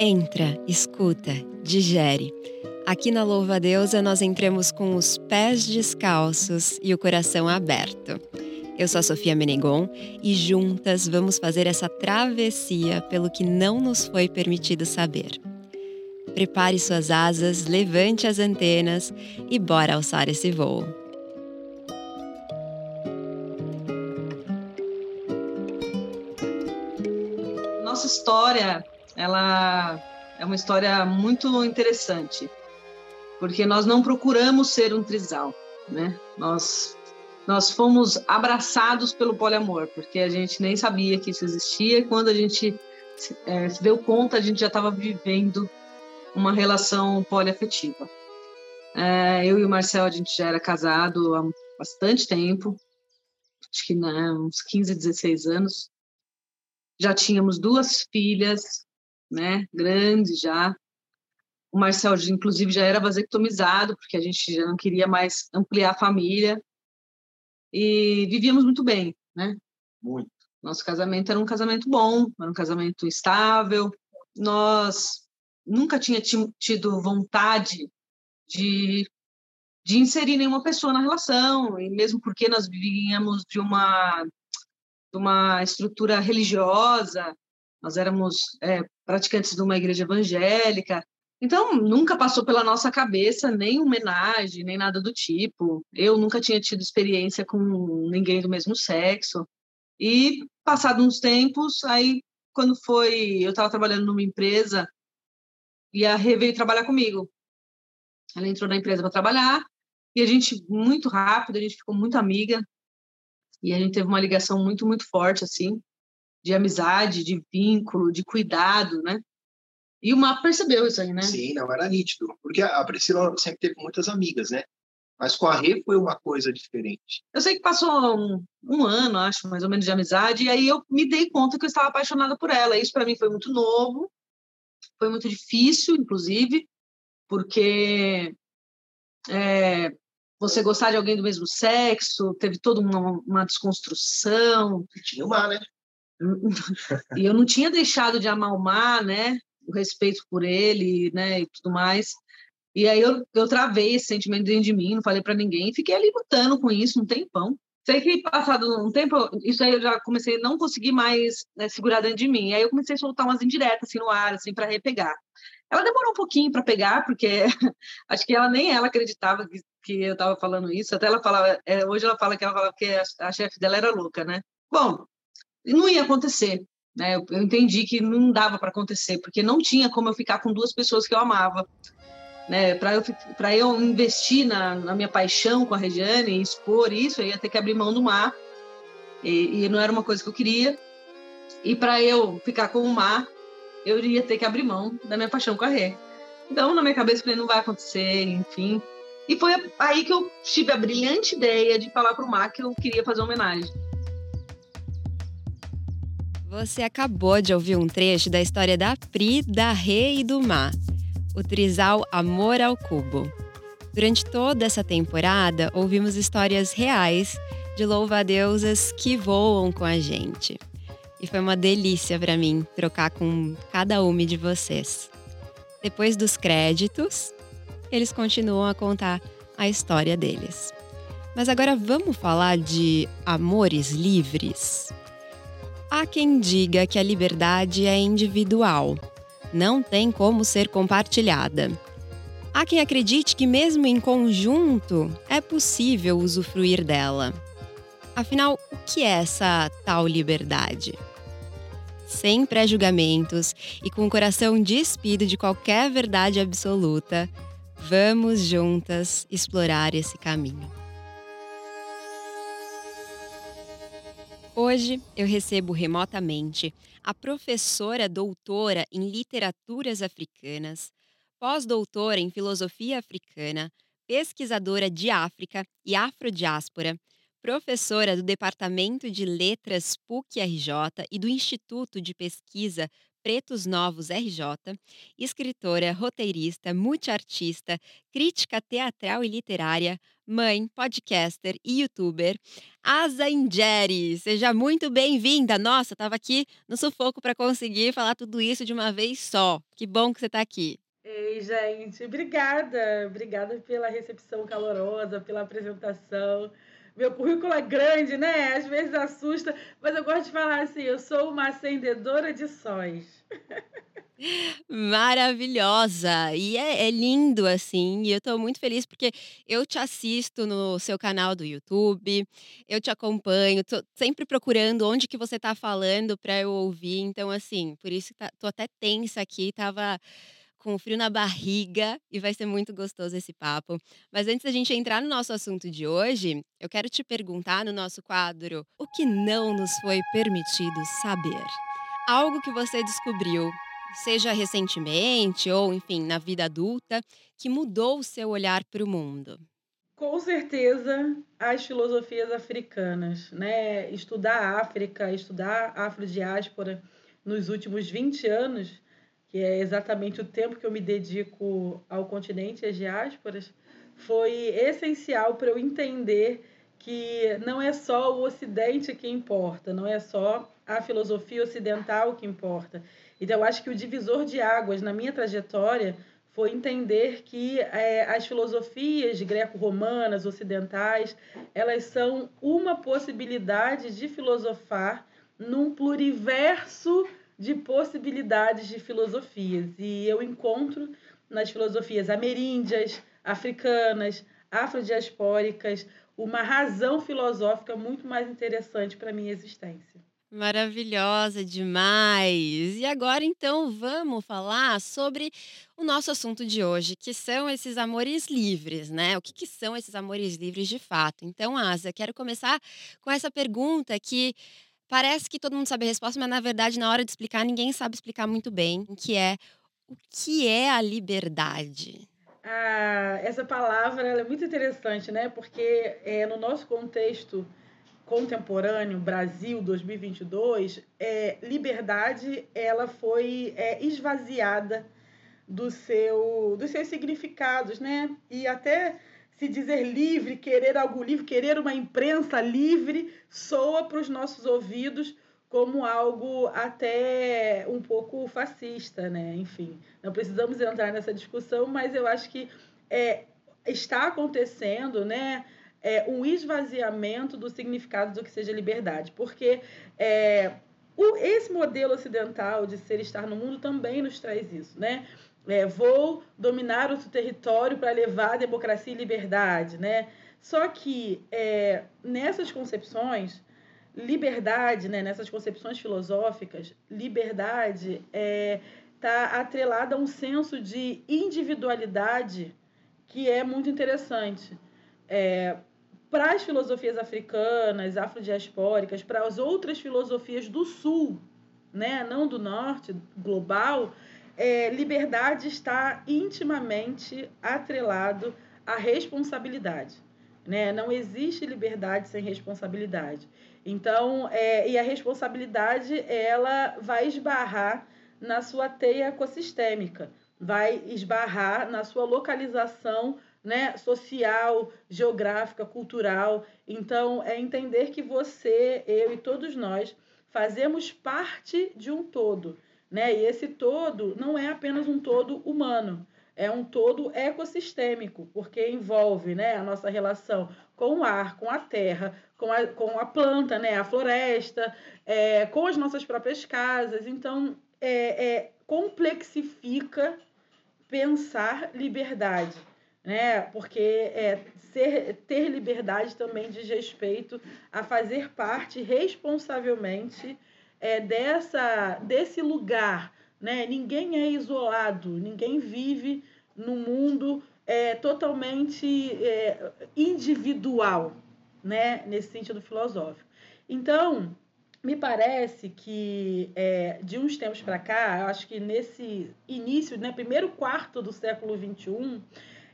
Entra, escuta, digere. Aqui na Louva Deusa nós entramos com os pés descalços e o coração aberto. Eu sou a Sofia Menegon e juntas vamos fazer essa travessia pelo que não nos foi permitido saber. Prepare suas asas, levante as antenas e bora alçar esse voo. Nossa história, ela é uma história muito interessante, porque nós não procuramos ser um trisal, né? Nós nós fomos abraçados pelo poliamor, porque a gente nem sabia que isso existia. E quando a gente é, se deu conta, a gente já estava vivendo uma relação poliafetiva. É, eu e o Marcel, a gente já era casado há bastante tempo, acho que né, uns 15, 16 anos. Já tínhamos duas filhas, né, grandes já. O Marcel, inclusive, já era vasectomizado, porque a gente já não queria mais ampliar a família e vivíamos muito bem, né? Muito. Nosso casamento era um casamento bom, era um casamento estável. Nós nunca tinha tido vontade de, de inserir nenhuma pessoa na relação, e mesmo porque nós vivíamos de uma, de uma estrutura religiosa, nós éramos é, praticantes de uma igreja evangélica, então, nunca passou pela nossa cabeça nem homenagem, nem nada do tipo. Eu nunca tinha tido experiência com ninguém do mesmo sexo. E, passado uns tempos, aí, quando foi. Eu estava trabalhando numa empresa e a Rê veio trabalhar comigo. Ela entrou na empresa para trabalhar e a gente, muito rápido, a gente ficou muito amiga. E a gente teve uma ligação muito, muito forte, assim, de amizade, de vínculo, de cuidado, né? E o Mapa percebeu isso aí, né? Sim, não, era nítido. Porque a Priscila sempre teve muitas amigas, né? Mas com a Rê foi uma coisa diferente. Eu sei que passou um, um, ano, acho, mais ou menos, de amizade, e aí eu me dei conta que eu estava apaixonada por ela. Isso para mim foi muito novo, foi muito difícil, inclusive, porque é, você gostar de alguém do mesmo sexo, teve toda uma, uma desconstrução. Tinha o mar, né? e eu não tinha deixado de amar o mar, né? o respeito por ele, né, e tudo mais. E aí eu, eu travei esse sentimento dentro de mim, não falei para ninguém, fiquei ali lutando com isso um tempão. Sei que passado um tempo, isso aí eu já comecei não conseguir mais né, segurar dentro de mim. Aí eu comecei a soltar umas indiretas assim no ar, assim, para repegar. Ela demorou um pouquinho para pegar, porque acho que ela nem ela acreditava que, que eu estava falando isso. Até ela falava, é, hoje ela fala que ela falava que a, a chefe dela era louca, né? Bom, não ia acontecer. Né? Eu, eu entendi que não dava para acontecer, porque não tinha como eu ficar com duas pessoas que eu amava. Né? Para eu, eu investir na, na, minha paixão com a Regiane e expor isso, eu ia ter que abrir mão do mar. E, e não era uma coisa que eu queria. E para eu ficar com o mar, eu ia ter que abrir mão da minha paixão com a Rê. Então, na minha cabeça, eu falei, não vai acontecer, enfim. E foi aí que eu tive a brilhante ideia de falar para o Mar que eu queria fazer uma homenagem. Você acabou de ouvir um trecho da história da Pri, da Rê e do Má, o trisal Amor ao Cubo. Durante toda essa temporada, ouvimos histórias reais de louva-deusas que voam com a gente. E foi uma delícia para mim trocar com cada uma de vocês. Depois dos créditos, eles continuam a contar a história deles. Mas agora vamos falar de amores livres? Há quem diga que a liberdade é individual, não tem como ser compartilhada. Há quem acredite que, mesmo em conjunto, é possível usufruir dela. Afinal, o que é essa tal liberdade? Sem pré-julgamentos e com o coração despido de qualquer verdade absoluta, vamos juntas explorar esse caminho. Hoje eu recebo remotamente a professora doutora em literaturas africanas, pós-doutora em filosofia africana, pesquisadora de África e afrodiáspora, professora do Departamento de Letras PUC-RJ e do Instituto de Pesquisa Pretos Novos RJ, escritora, roteirista, multiartista, crítica teatral e literária, mãe, podcaster e youtuber, Asa Ingeri. Seja muito bem-vinda. Nossa, estava aqui no sufoco para conseguir falar tudo isso de uma vez só. Que bom que você está aqui. Ei, gente, obrigada. Obrigada pela recepção calorosa, pela apresentação. Meu currículo é grande, né? Às vezes assusta, mas eu gosto de falar assim: eu sou uma acendedora de sóis. Maravilhosa! E é, é, lindo, assim, e eu tô muito feliz porque eu te assisto no seu canal do YouTube, eu te acompanho, tô sempre procurando onde que você tá falando para eu ouvir, então, assim, por isso tá, tô até tensa aqui, tava com frio na barriga e vai ser muito gostoso esse papo. Mas antes da gente entrar no nosso assunto de hoje, eu quero te perguntar no nosso quadro o que não nos foi permitido saber. Algo que você descobriu, seja recentemente ou, enfim, na vida adulta, que mudou o seu olhar para o mundo. Com certeza, as filosofias africanas, né? Estudar a África, estudar a afrodiáspora nos últimos 20 anos que é exatamente o tempo que eu me dedico ao continente às diásporas, foi essencial para eu entender que não é só o Ocidente que importa, não é só a filosofia ocidental que importa. Então, eu acho que o divisor de águas na minha trajetória foi entender que é, as filosofias greco-romanas, ocidentais, elas são uma possibilidade de filosofar num pluriverso de possibilidades de filosofias. E eu encontro nas filosofias ameríndias, africanas, afrodiaspóricas, uma razão filosófica muito mais interessante para a minha existência. Maravilhosa demais! E agora então vamos falar sobre o nosso assunto de hoje, que são esses amores livres, né? O que, que são esses amores livres de fato? Então, Asa, quero começar com essa pergunta que Parece que todo mundo sabe a resposta, mas na verdade, na hora de explicar, ninguém sabe explicar muito bem, que é o que é a liberdade? Ah, essa palavra é muito interessante, né? Porque é, no nosso contexto contemporâneo, Brasil 2022, é, liberdade ela foi é, esvaziada do seu, dos seus significados, né? E até se dizer livre, querer algo livre, querer uma imprensa livre, soa para os nossos ouvidos como algo até um pouco fascista, né? Enfim, não precisamos entrar nessa discussão, mas eu acho que é, está acontecendo, né? É, um esvaziamento do significado do que seja liberdade, porque é, o, esse modelo ocidental de ser estar no mundo também nos traz isso, né? É, vou dominar o território para levar democracia e liberdade, né? Só que é, nessas concepções, liberdade, né, nessas concepções filosóficas, liberdade está é, tá atrelada a um senso de individualidade que é muito interessante. É, para as filosofias africanas, afrodiaspóricas, para as outras filosofias do sul, né, não do norte, global, é, liberdade está intimamente atrelado à responsabilidade. Né? Não existe liberdade sem responsabilidade. Então, é, e a responsabilidade ela vai esbarrar na sua teia ecossistêmica, vai esbarrar na sua localização né, social, geográfica, cultural. Então, é entender que você, eu e todos nós fazemos parte de um todo. Né? E esse todo não é apenas um todo humano, é um todo ecossistêmico, porque envolve né, a nossa relação com o ar, com a terra, com a, com a planta, né, a floresta, é, com as nossas próprias casas. Então, é, é, complexifica pensar liberdade. Né? Porque é, ser, ter liberdade também diz respeito a fazer parte responsavelmente é, dessa, desse lugar. Né? Ninguém é isolado, ninguém vive num mundo é, totalmente é, individual, né? nesse sentido filosófico. Então, me parece que é, de uns tempos para cá, acho que nesse início, né, primeiro quarto do século XXI,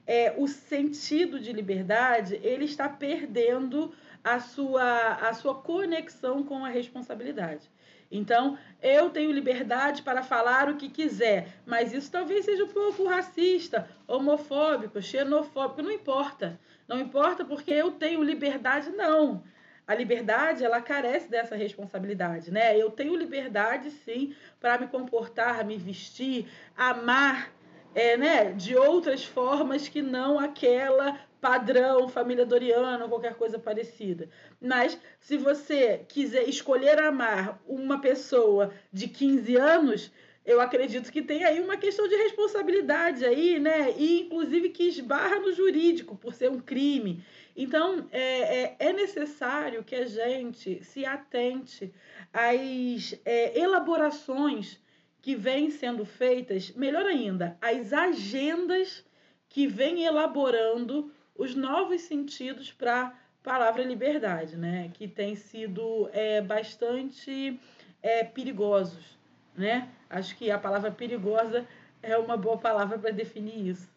é, o sentido de liberdade ele está perdendo a sua, a sua conexão com a responsabilidade. Então, eu tenho liberdade para falar o que quiser, mas isso talvez seja um pouco racista, homofóbico, xenofóbico, não importa. Não importa porque eu tenho liberdade, não. A liberdade, ela carece dessa responsabilidade, né? Eu tenho liberdade, sim, para me comportar, me vestir, amar, é, né, de outras formas que não aquela padrão, família Doriana, qualquer coisa parecida. Mas se você quiser escolher amar uma pessoa de 15 anos, eu acredito que tem aí uma questão de responsabilidade aí, né? E inclusive que esbarra no jurídico por ser um crime. Então é, é, é necessário que a gente se atente às é, elaborações que vêm sendo feitas, melhor ainda, às agendas que vêm elaborando os novos sentidos para a palavra liberdade, né? que têm sido é, bastante é, perigosos. Né? Acho que a palavra perigosa é uma boa palavra para definir isso.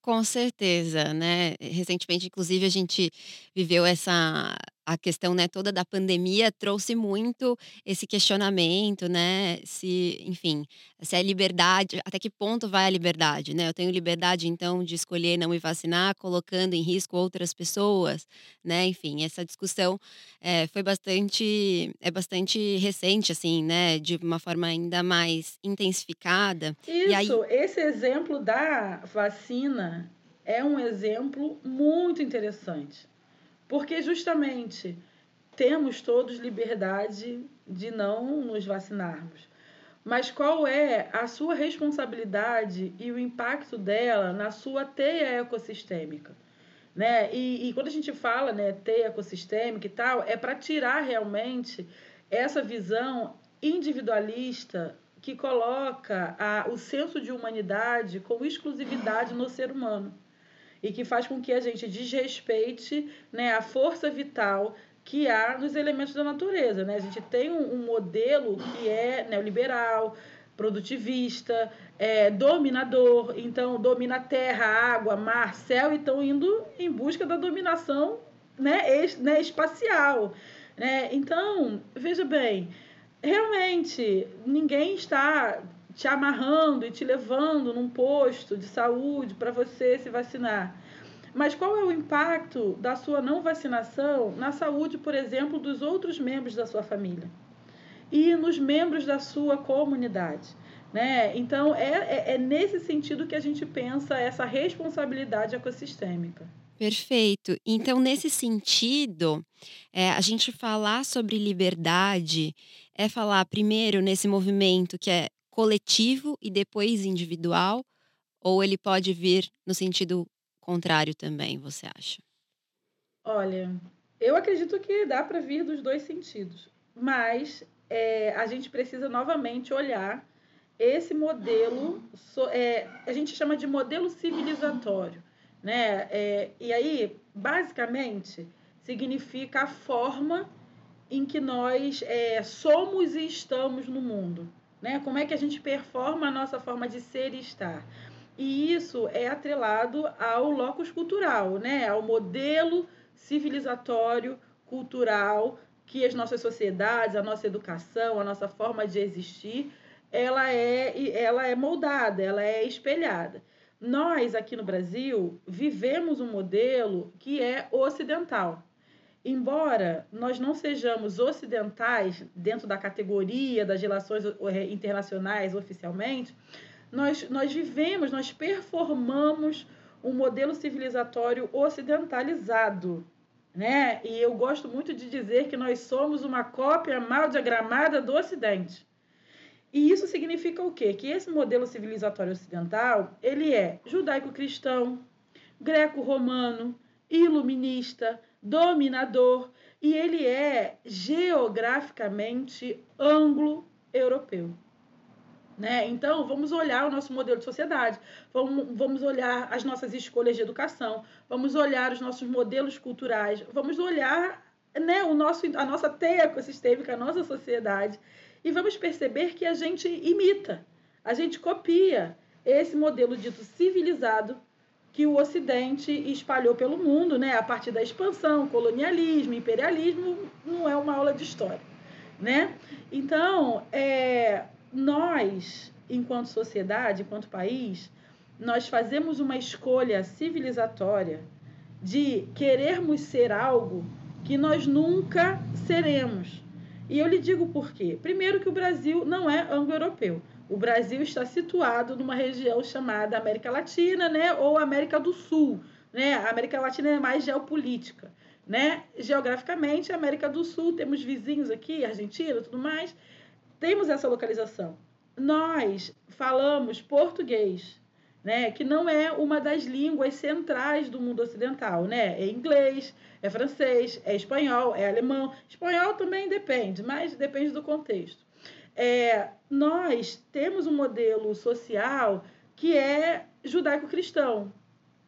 Com certeza, né? Recentemente, inclusive, a gente viveu essa a questão, né, toda da pandemia trouxe muito esse questionamento, né? Se, enfim, se é liberdade, até que ponto vai a liberdade, né? Eu tenho liberdade, então, de escolher não me vacinar, colocando em risco outras pessoas, né? Enfim, essa discussão é, foi bastante, é bastante recente, assim, né? De uma forma ainda mais intensificada. Isso, aí... esse exemplo da vacina é um exemplo muito interessante porque justamente temos todos liberdade de não nos vacinarmos. Mas qual é a sua responsabilidade e o impacto dela na sua teia ecossistêmica? Né? E, e quando a gente fala né, teia ecossistêmica e tal, é para tirar realmente essa visão individualista que coloca a, o senso de humanidade com exclusividade no ser humano e que faz com que a gente desrespeite né, a força vital que há nos elementos da natureza. Né? A gente tem um, um modelo que é neoliberal, produtivista, é, dominador, então domina terra, água, mar, céu e estão indo em busca da dominação né, es, né, espacial. Né? Então, veja bem, realmente ninguém está te amarrando e te levando num posto de saúde para você se vacinar. Mas qual é o impacto da sua não vacinação na saúde, por exemplo, dos outros membros da sua família e nos membros da sua comunidade? Né? Então, é, é, é nesse sentido que a gente pensa essa responsabilidade ecossistêmica. Perfeito. Então, nesse sentido, é, a gente falar sobre liberdade é falar primeiro nesse movimento que é coletivo e depois individual? Ou ele pode vir no sentido contrário também, você acha? Olha, eu acredito que dá para vir dos dois sentidos, mas é, a gente precisa novamente olhar esse modelo, é, a gente chama de modelo civilizatório, né? É, e aí, basicamente, significa a forma em que nós é, somos e estamos no mundo né? Como é que a gente performa a nossa forma de ser e estar? E isso é atrelado ao locus cultural, né? Ao modelo civilizatório, cultural que as nossas sociedades, a nossa educação, a nossa forma de existir, ela é, ela é moldada, ela é espelhada. Nós, aqui no Brasil, vivemos um modelo que é ocidental. Embora nós não sejamos ocidentais dentro da categoria das relações eh, internacionais oficialmente, nós, nós vivemos, nós performamos um modelo civilizatório ocidentalizado. Né? E eu gosto muito de dizer que nós somos uma cópia mal diagramada do Ocidente. E isso significa o quê? Que esse modelo civilizatório ocidental, ele é judaico-cristão, greco-romano, iluminista, dominador e ele é geograficamente anglo-europeu. Né? Então, vamos olhar o nosso modelo de sociedade, vamos, vamos olhar as nossas escolhas de educação, vamos olhar os nossos modelos culturais, vamos olhar né, o nosso, a nossa teia ecossistêmica, a nossa sociedade, e vamos perceber que a gente imita, a gente copia esse modelo dito civilizado que o Ocidente espalhou pelo mundo, né, a partir da expansão, colonialismo, imperialismo, não é uma aula de história. né? Então, é, nós, enquanto sociedade, enquanto país, nós fazemos uma escolha civilizatória de querermos ser algo que nós nunca seremos. E eu lhe digo por quê. Primeiro que o Brasil não é anglo-europeu. O Brasil está situado numa região chamada América Latina, né, ou América do Sul, né? A América Latina é mais geopolítica, né? Geograficamente, América do Sul temos vizinhos aqui, Argentina, tudo mais. Temos essa localização. Nós falamos português, né? Que não é uma das línguas centrais do mundo ocidental, né? É inglês, é francês, é espanhol, é alemão. Espanhol também depende, mas depende do contexto é, nós temos um modelo social que é judaico-cristão,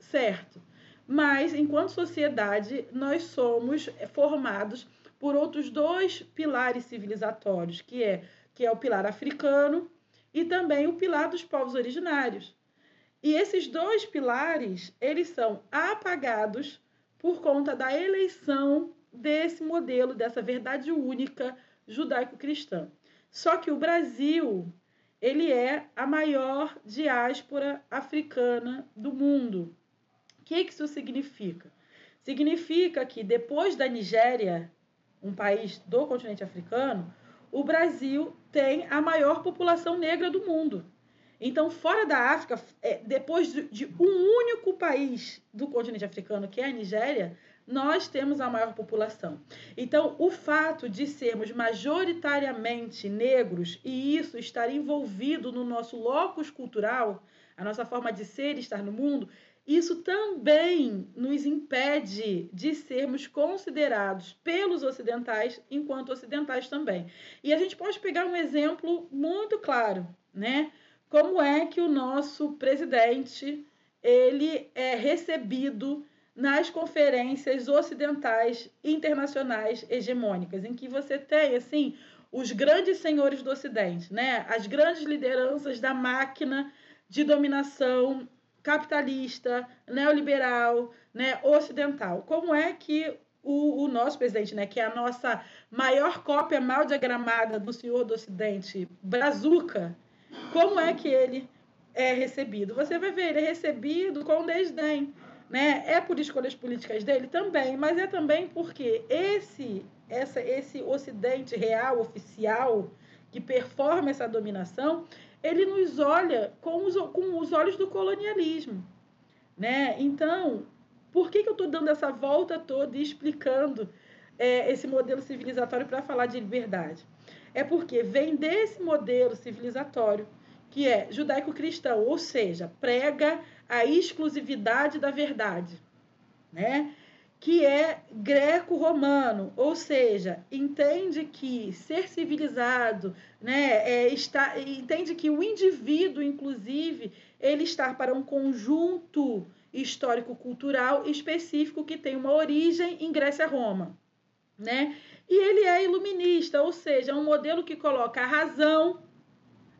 certo? Mas, enquanto sociedade, nós somos formados por outros dois pilares civilizatórios, que é, que é o pilar africano e também o pilar dos povos originários. E esses dois pilares, eles são apagados por conta da eleição desse modelo, dessa verdade única judaico-cristã. Só que o Brasil, ele é a maior diáspora africana do mundo. O que, que isso significa? Significa que depois da Nigéria, um país do continente africano, o Brasil tem a maior população negra do mundo. Então, fora da África, é, depois de um único país do continente africano, que é a Nigéria, nós temos a maior população. Então, o fato de sermos majoritariamente negros e isso estar envolvido no nosso locus cultural, a nossa forma de ser e estar no mundo, isso também nos impede de sermos considerados pelos ocidentais enquanto ocidentais também. E a gente pode pegar um exemplo muito claro, né? Como é que o nosso presidente ele é recebido nas conferências ocidentais internacionais hegemônicas, em que você tem assim os grandes senhores do Ocidente, né? as grandes lideranças da máquina de dominação capitalista, neoliberal, né, ocidental. Como é que o, o, nosso presidente, né, que é a nossa maior cópia mal diagramada do senhor do Ocidente, Brazuca, como é que ele é recebido? Você vai ver, ele é recebido com desdém né? É por escolhas políticas dele também, mas é também porque esse essa esse ocidente real oficial que performa essa dominação, ele nos olha com os, com os olhos do colonialismo, né? Então, por que, que eu estou dando essa volta toda e explicando é, esse modelo civilizatório para falar de liberdade? É porque vem desse modelo civilizatório que é judaico-cristão, ou seja, prega a exclusividade da verdade, né? que é greco-romano, ou seja, entende que ser civilizado, né, é, está, entende que o indivíduo, inclusive, ele está para um conjunto histórico-cultural específico que tem uma origem em Grécia-Roma, né? E ele é iluminista, ou seja, é um modelo que coloca a razão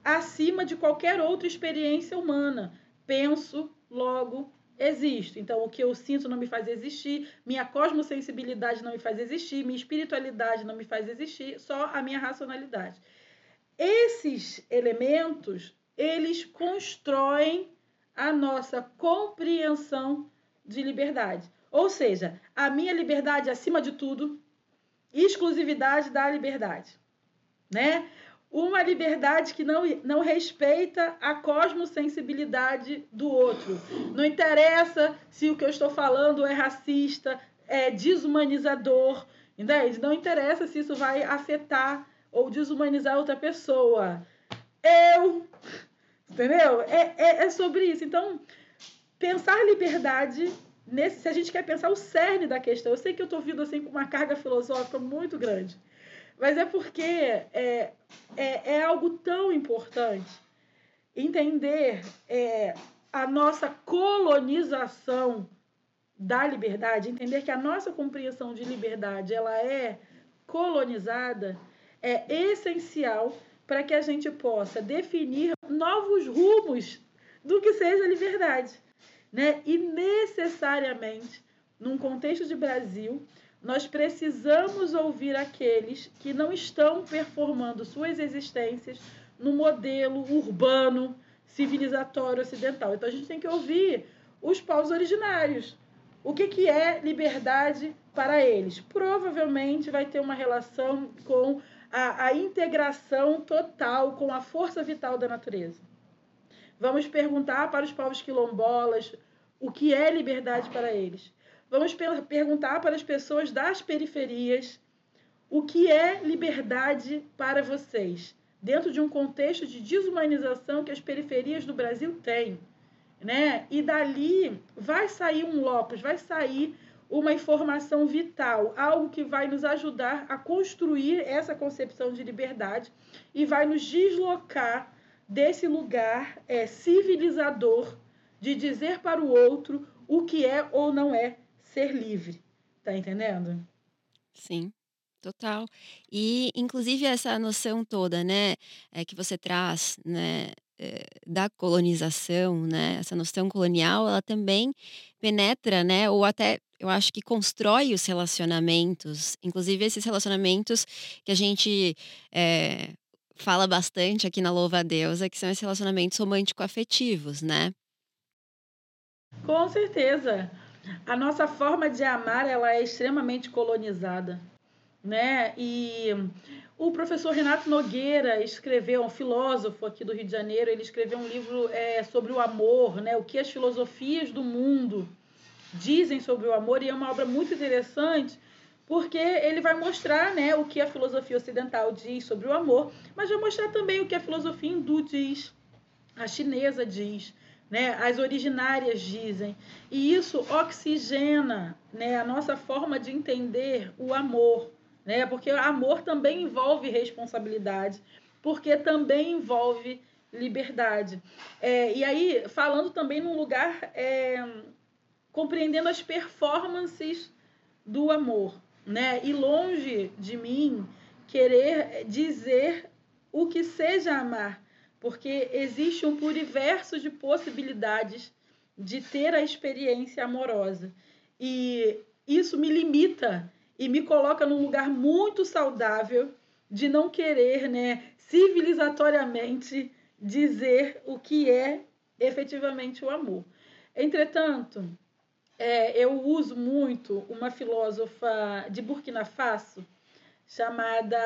acima de qualquer outra experiência humana. Penso, logo existo. Então, o que eu sinto não me faz existir, minha cosmosensibilidade não me faz existir, minha espiritualidade não me faz existir, só a minha racionalidade. Esses elementos, eles constroem a nossa compreensão de liberdade. Ou seja, a minha liberdade acima de tudo, exclusividade da liberdade, né? Uma liberdade que não, não respeita a cosmosensibilidade do outro. Não interessa se o que eu estou falando é racista, é desumanizador, entende? Não interessa se isso vai afetar ou desumanizar outra pessoa. Eu, entendeu? É, é, é sobre isso. Então, pensar liberdade Nesse, se a gente quer pensar o cerne da questão, eu sei que eu estou vindo assim com uma carga filosófica muito grande, mas é porque é, é, é algo tão importante entender é, a nossa colonização da liberdade, entender que a nossa compreensão de liberdade ela é colonizada, é essencial para que a gente possa definir novos rumos do que seja liberdade. Né? E necessariamente num contexto de Brasil, nós precisamos ouvir aqueles que não estão performando suas existências no modelo urbano, civilizatório ocidental. Então a gente tem que ouvir os povos originários. O que, que é liberdade para eles? Provavelmente vai ter uma relação com a, a integração total com a força vital da natureza. Vamos perguntar para os povos quilombolas o que é liberdade para eles. Vamos per perguntar para as pessoas das periferias o que é liberdade para vocês, dentro de um contexto de desumanização que as periferias do Brasil têm. Né? E dali vai sair um locus, vai sair uma informação vital, algo que vai nos ajudar a construir essa concepção de liberdade e vai nos deslocar desse lugar é, civilizador de dizer para o outro o que é ou não é ser livre. Tá entendendo? Sim. Total. E, inclusive, essa noção toda, né, é, que você traz, né, é, da colonização, né, essa noção colonial, ela também penetra, né, ou até eu acho que constrói os relacionamentos, inclusive esses relacionamentos que a gente é, fala bastante aqui na Louva a Deusa, que são esses relacionamentos romântico-afetivos, né? Com certeza. A nossa forma de amar, ela é extremamente colonizada, né? E o professor Renato Nogueira escreveu, um filósofo aqui do Rio de Janeiro, ele escreveu um livro é, sobre o amor, né? O que as filosofias do mundo dizem sobre o amor, e é uma obra muito interessante, porque ele vai mostrar né, o que a filosofia ocidental diz sobre o amor, mas vai mostrar também o que a filosofia hindu diz, a chinesa diz, né, as originárias dizem. E isso oxigena né, a nossa forma de entender o amor, né, porque amor também envolve responsabilidade, porque também envolve liberdade. É, e aí, falando também num lugar é, compreendendo as performances do amor, né? E longe de mim querer dizer o que seja amar, porque existe um pluriverso de possibilidades de ter a experiência amorosa. E isso me limita e me coloca num lugar muito saudável de não querer, né, civilizatoriamente dizer o que é efetivamente o amor. Entretanto, é, eu uso muito uma filósofa de Burkina Faso chamada.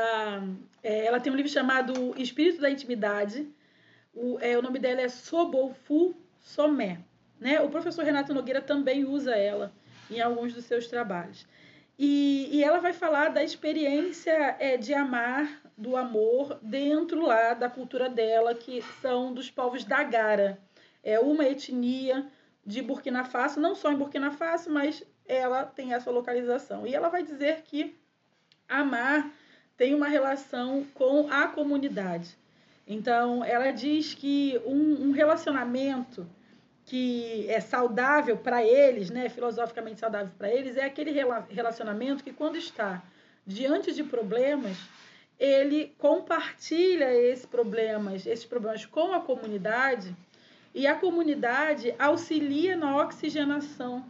É, ela tem um livro chamado Espírito da Intimidade. O, é, o nome dela é Sobofu Somé. Né? O professor Renato Nogueira também usa ela em alguns dos seus trabalhos. E, e ela vai falar da experiência é, de amar, do amor, dentro lá da cultura dela, que são dos povos da Gara. É uma etnia de Burkina Faso, não só em Burkina Faso, mas ela tem essa localização. E ela vai dizer que amar tem uma relação com a comunidade. Então, ela diz que um, um relacionamento que é saudável para eles, né, filosoficamente saudável para eles, é aquele relacionamento que, quando está diante de problemas, ele compartilha esses problemas, esses problemas com a comunidade e a comunidade auxilia na oxigenação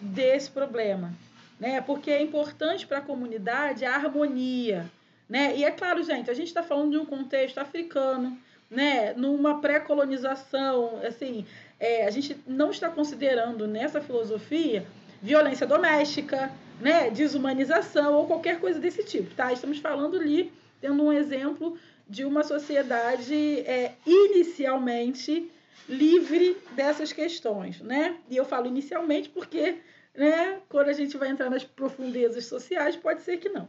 desse problema, né? Porque é importante para a comunidade a harmonia, né? E é claro, gente, a gente está falando de um contexto africano, né? Numa pré-colonização, assim, é, a gente não está considerando nessa filosofia violência doméstica, né? Desumanização ou qualquer coisa desse tipo, tá? Estamos falando ali, tendo um exemplo de uma sociedade é, inicialmente livre dessas questões, né? E eu falo inicialmente porque, né, quando a gente vai entrar nas profundezas sociais, pode ser que não.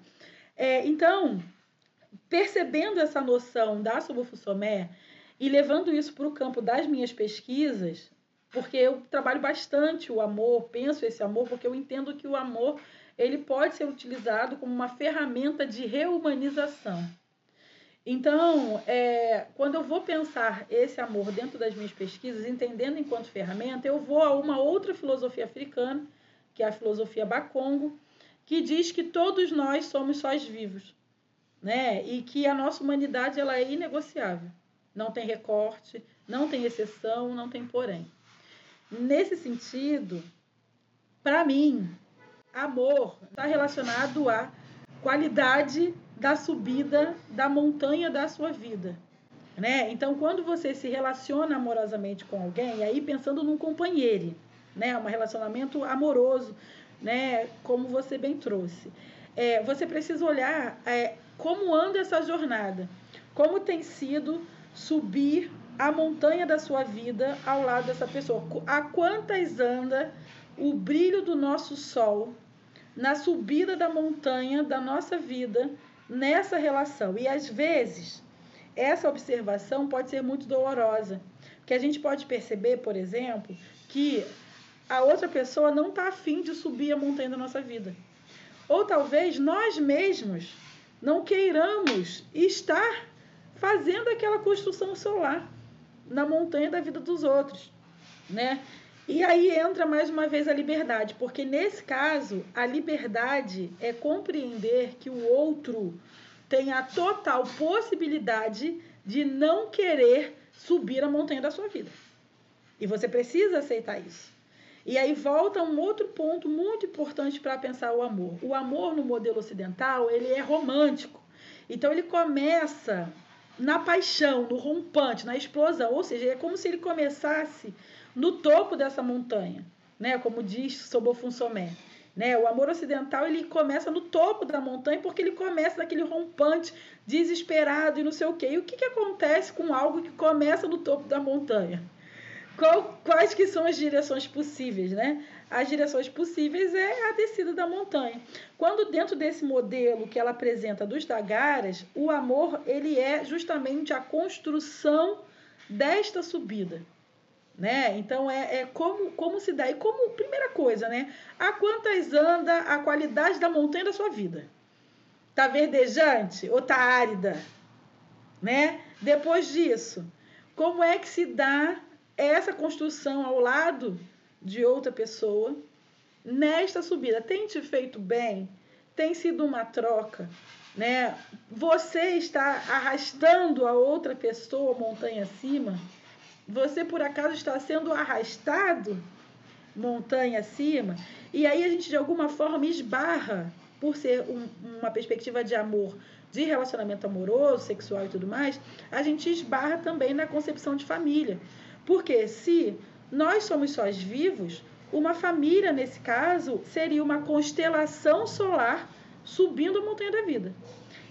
É, então, percebendo essa noção da subofussomé e levando isso para o campo das minhas pesquisas, porque eu trabalho bastante o amor, penso esse amor, porque eu entendo que o amor ele pode ser utilizado como uma ferramenta de reumanização. Então, é, quando eu vou pensar esse amor dentro das minhas pesquisas, entendendo enquanto ferramenta, eu vou a uma outra filosofia africana, que é a filosofia Bakongo, que diz que todos nós somos sóis vivos, né? E que a nossa humanidade ela é inegociável. Não tem recorte, não tem exceção, não tem porém. Nesse sentido, para mim, amor está relacionado à qualidade da subida da montanha da sua vida. Né? Então, quando você se relaciona amorosamente com alguém, aí pensando num companheiro, né? um relacionamento amoroso, né? como você bem trouxe, é, você precisa olhar é, como anda essa jornada, como tem sido subir a montanha da sua vida ao lado dessa pessoa. A quantas anda o brilho do nosso sol na subida da montanha da nossa vida nessa relação. E às vezes, essa observação pode ser muito dolorosa, porque a gente pode perceber, por exemplo, que a outra pessoa não está afim de subir a montanha da nossa vida. Ou talvez nós mesmos não queiramos estar fazendo aquela construção solar na montanha da vida dos outros, né? E aí entra mais uma vez a liberdade, porque nesse caso, a liberdade é compreender que o outro tem a total possibilidade de não querer subir a montanha da sua vida. E você precisa aceitar isso. E aí volta um outro ponto muito importante para pensar o amor. O amor no modelo ocidental, ele é romântico. Então ele começa na paixão, no rompante, na explosão, ou seja, é como se ele começasse no topo dessa montanha, né? Como diz Sobofun Somé. Né? O amor ocidental ele começa no topo da montanha porque ele começa naquele rompante, desesperado e não sei o quê. E o que, que acontece com algo que começa no topo da montanha? Qual, quais que são as direções possíveis, né? As direções possíveis é a descida da montanha. Quando dentro desse modelo que ela apresenta dos Dagaras, o amor ele é justamente a construção desta subida né? Então é, é como, como se dá. E como primeira coisa, né? A quantas anda a qualidade da montanha da sua vida? Tá verdejante ou tá árida? Né? Depois disso, como é que se dá essa construção ao lado de outra pessoa nesta subida? Tem te feito bem? Tem sido uma troca? Né? Você está arrastando a outra pessoa montanha acima? você por acaso está sendo arrastado montanha acima, e aí a gente de alguma forma esbarra, por ser um, uma perspectiva de amor, de relacionamento amoroso, sexual e tudo mais, a gente esbarra também na concepção de família. Porque se nós somos sós vivos, uma família, nesse caso, seria uma constelação solar subindo a montanha da vida.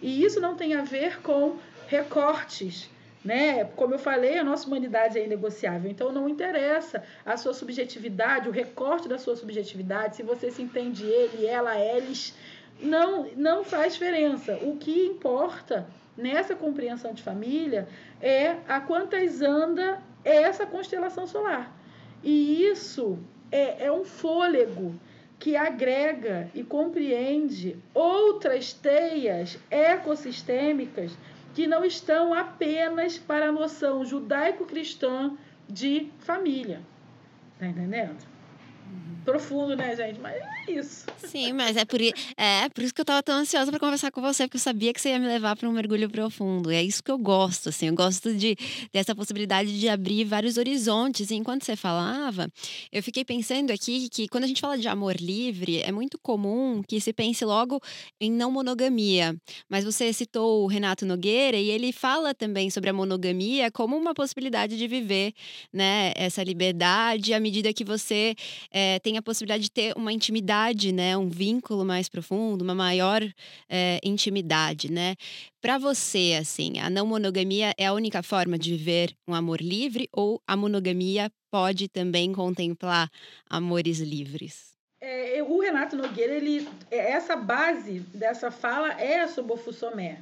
E isso não tem a ver com recortes né? Como eu falei, a nossa humanidade é inegociável, então não interessa a sua subjetividade, o recorte da sua subjetividade, se você se entende ele, ela, eles, não, não faz diferença. O que importa nessa compreensão de família é a quantas anda essa constelação solar. E isso é, é um fôlego que agrega e compreende outras teias ecossistêmicas que não estão apenas para a noção judaico-cristã de família. Tá entendendo? Profundo, né, gente? Mas é isso. Sim, mas é por, é por isso que eu tava tão ansiosa para conversar com você, porque eu sabia que você ia me levar para um mergulho profundo. E é isso que eu gosto, assim. Eu gosto de, dessa possibilidade de abrir vários horizontes. E enquanto você falava, eu fiquei pensando aqui que quando a gente fala de amor livre, é muito comum que se pense logo em não monogamia. Mas você citou o Renato Nogueira e ele fala também sobre a monogamia como uma possibilidade de viver, né, essa liberdade à medida que você é, tem a possibilidade de ter uma intimidade, né? Um vínculo mais profundo, uma maior é, intimidade, né? Para você, assim, a não monogamia é a única forma de viver um amor livre ou a monogamia pode também contemplar amores livres? É, o Renato Nogueira, ele, é, essa base dessa fala é a Sobofussomé.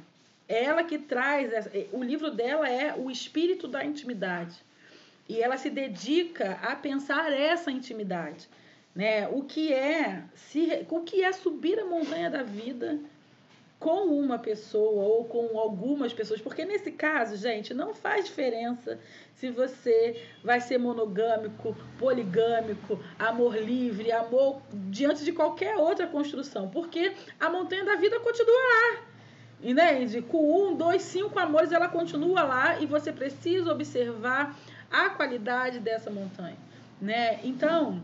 É ela que traz, o livro dela é O Espírito da Intimidade. E ela se dedica a pensar essa intimidade né? O que é se o que é subir a montanha da vida com uma pessoa ou com algumas pessoas, porque nesse caso, gente, não faz diferença se você vai ser monogâmico, poligâmico, amor livre, amor diante de qualquer outra construção, porque a montanha da vida continua lá. Entende? Com um, dois, cinco amores, ela continua lá e você precisa observar a qualidade dessa montanha, né? Então,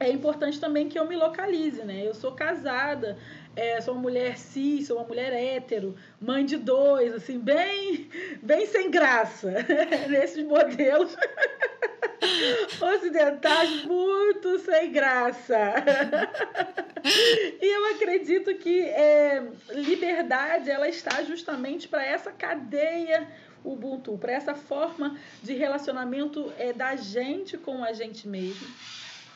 é importante também que eu me localize, né? Eu sou casada, é, sou uma mulher cis, sou uma mulher hétero, mãe de dois, assim, bem, bem sem graça, nesses modelos ocidentais muito sem graça. e eu acredito que é, liberdade ela está justamente para essa cadeia Ubuntu, para essa forma de relacionamento é, da gente com a gente mesmo,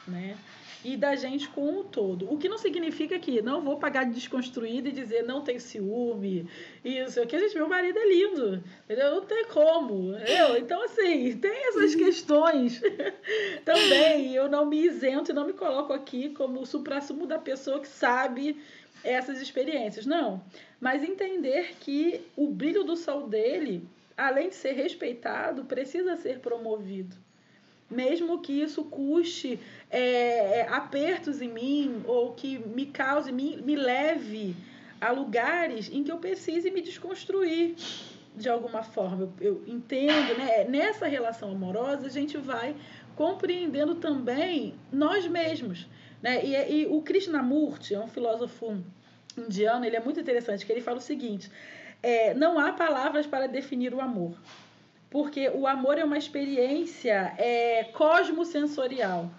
né? e da gente com o todo. O que não significa que não vou pagar de e dizer não tem ciúme, isso, aqui, gente, meu marido é lindo, entendeu? Não tem como, eu Então, assim, tem essas questões também. Eu não me isento e não me coloco aqui como o supra-sumo da pessoa que sabe essas experiências. Não. Mas entender que o brilho do sol dele, além de ser respeitado, precisa ser promovido mesmo que isso custe é, é, apertos em mim ou que me cause, me, me leve a lugares em que eu precise me desconstruir de alguma forma. Eu, eu entendo, né? Nessa relação amorosa, a gente vai compreendendo também nós mesmos. Né? E, e o Krishnamurti, é um filósofo indiano, ele é muito interessante, que ele fala o seguinte, é, não há palavras para definir o amor porque o amor é uma experiência é, cosmosensorial.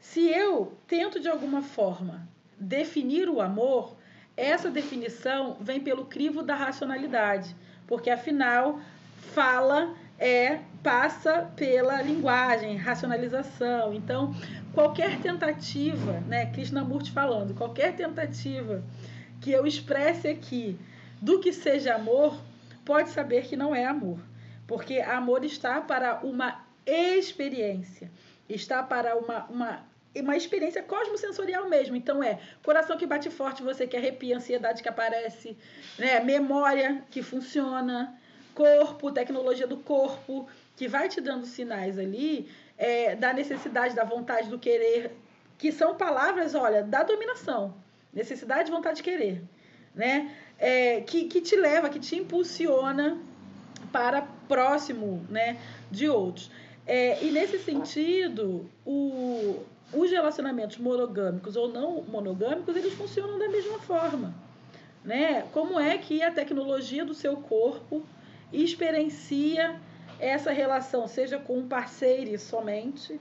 Se eu tento de alguma forma definir o amor, essa definição vem pelo crivo da racionalidade, porque afinal fala é passa pela linguagem, racionalização. Então, qualquer tentativa, né, Krishnamurti falando, qualquer tentativa que eu expresse aqui do que seja amor, pode saber que não é amor. Porque amor está para uma experiência, está para uma, uma, uma experiência cosmosensorial mesmo. Então é coração que bate forte, você que arrepia, ansiedade que aparece, né? memória que funciona, corpo, tecnologia do corpo, que vai te dando sinais ali é, da necessidade, da vontade, do querer, que são palavras, olha, da dominação. Necessidade, vontade de querer. Né? É, que, que te leva, que te impulsiona para próximo né, de outros. É, e nesse sentido, o, os relacionamentos monogâmicos ou não monogâmicos, eles funcionam da mesma forma. Né? Como é que a tecnologia do seu corpo experiencia essa relação, seja com um parceiro somente,